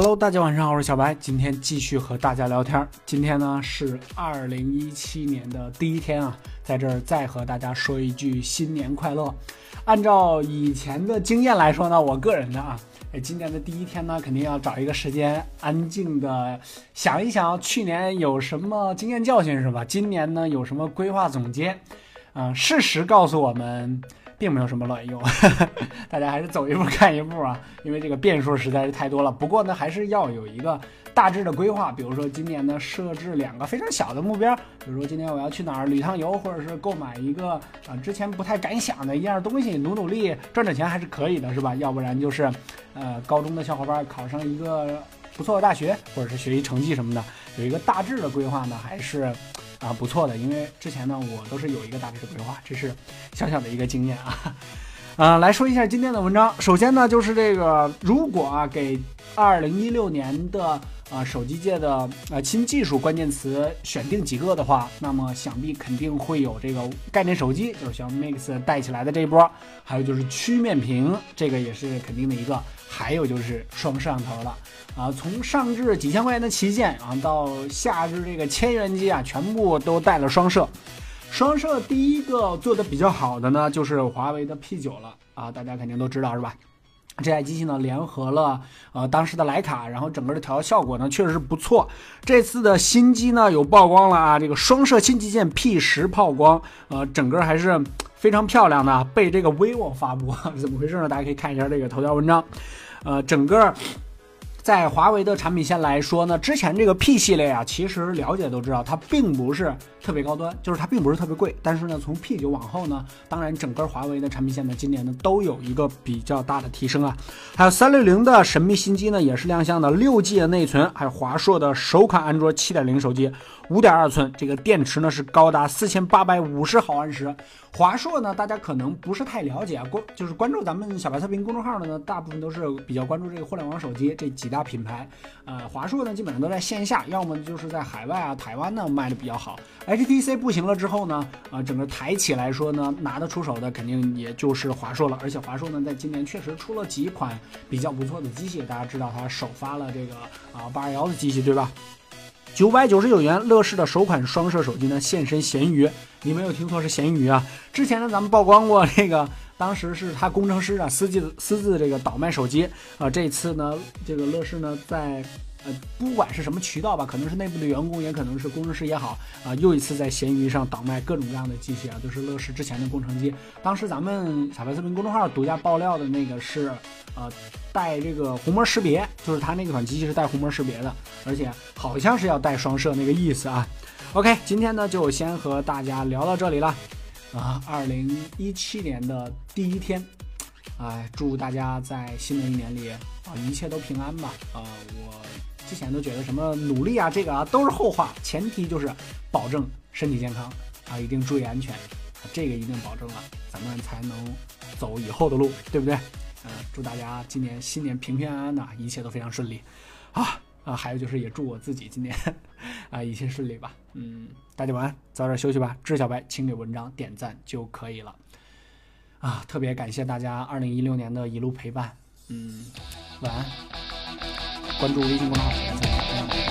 Hello，大家晚上好，我是小白，今天继续和大家聊天。今天呢是二零一七年的第一天啊，在这儿再和大家说一句新年快乐。按照以前的经验来说呢，我个人的啊，哎，今年的第一天呢，肯定要找一个时间安静的想一想去年有什么经验教训是吧？今年呢有什么规划总结？啊，事实告诉我们。并没有什么卵用，大家还是走一步看一步啊，因为这个变数实在是太多了。不过呢，还是要有一个大致的规划，比如说今年呢设置两个非常小的目标，比如说今年我要去哪儿旅趟游，或者是购买一个啊之前不太敢想的一样东西，努努力赚点钱还是可以的，是吧？要不然就是，呃，高中的小伙伴考上一个不错的大学，或者是学习成绩什么的，有一个大致的规划呢，还是。啊，不错的，因为之前呢，我都是有一个大致的规划，这是小小的一个经验啊。啊，来说一下今天的文章。首先呢，就是这个，如果啊给二零一六年的啊手机界的呃新技术关键词选定几个的话，那么想必肯定会有这个概念手机，就是小米 Mix 带起来的这一波，还有就是曲面屏，这个也是肯定的一个。还有就是双摄像头了啊，从上至几千块钱的旗舰啊，到下至这个千元机啊，全部都带了双摄。双摄第一个做的比较好的呢，就是华为的 P9 了啊，大家肯定都知道是吧？这台机器呢，联合了呃当时的徕卡，然后整个的调效果呢，确实是不错。这次的新机呢，有曝光了啊，这个双摄新旗舰 P 十曝光，呃，整个还是。非常漂亮的，被这个 vivo 发布，怎么回事呢？大家可以看一下这个头条文章，呃，整个。在华为的产品线来说呢，之前这个 P 系列啊，其实了解都知道，它并不是特别高端，就是它并不是特别贵。但是呢，从 P 九往后呢，当然整个华为的产品线呢，今年呢都有一个比较大的提升啊。还有三六零的神秘新机呢，也是亮相的六 G 的内存，还有华硕的首款安卓七点零手机，五点二寸，这个电池呢是高达四千八百五十毫安时。华硕呢，大家可能不是太了解啊，关就是关注咱们小白测评公众号的呢，大部分都是比较关注这个互联网手机这几大品牌。呃，华硕呢，基本上都在线下，要么就是在海外啊，台湾呢卖的比较好。HTC 不行了之后呢，啊，整个台企来说呢，拿得出手的肯定也就是华硕了。而且华硕呢，在今年确实出了几款比较不错的机器，大家知道它首发了这个啊八二幺的机器，对吧？九百九十九元，乐视的首款双摄手机呢现身闲鱼，你没有听错，是闲鱼啊！之前呢，咱们曝光过这个，当时是他工程师啊私自私自这个倒卖手机啊，这次呢，这个乐视呢在。呃，不管是什么渠道吧，可能是内部的员工，也可能是工程师也好，啊，又一次在闲鱼上倒卖各种各样的机器啊，都是乐视之前的工程机。当时咱们小白视频公众号独家爆料的那个是，呃，带这个虹膜识别，就是它那款机器是带虹膜识别的，而且好像是要带双摄那个意思啊。OK，今天呢就先和大家聊到这里了，啊，二零一七年的第一天，哎，祝大家在新的一年里啊一切都平安吧，啊，我。之前都觉得什么努力啊，这个啊都是后话，前提就是保证身体健康啊，一定注意安全，这个一定保证了，咱们才能走以后的路，对不对？嗯，祝大家今年新年平平安安的，一切都非常顺利，啊啊，还有就是也祝我自己今年啊一切顺利吧。嗯，大家晚安，早点休息吧。知小白，请给文章点赞就可以了。啊，特别感谢大家二零一六年的一路陪伴。嗯，晚安。关注微信公众号“小白菜”，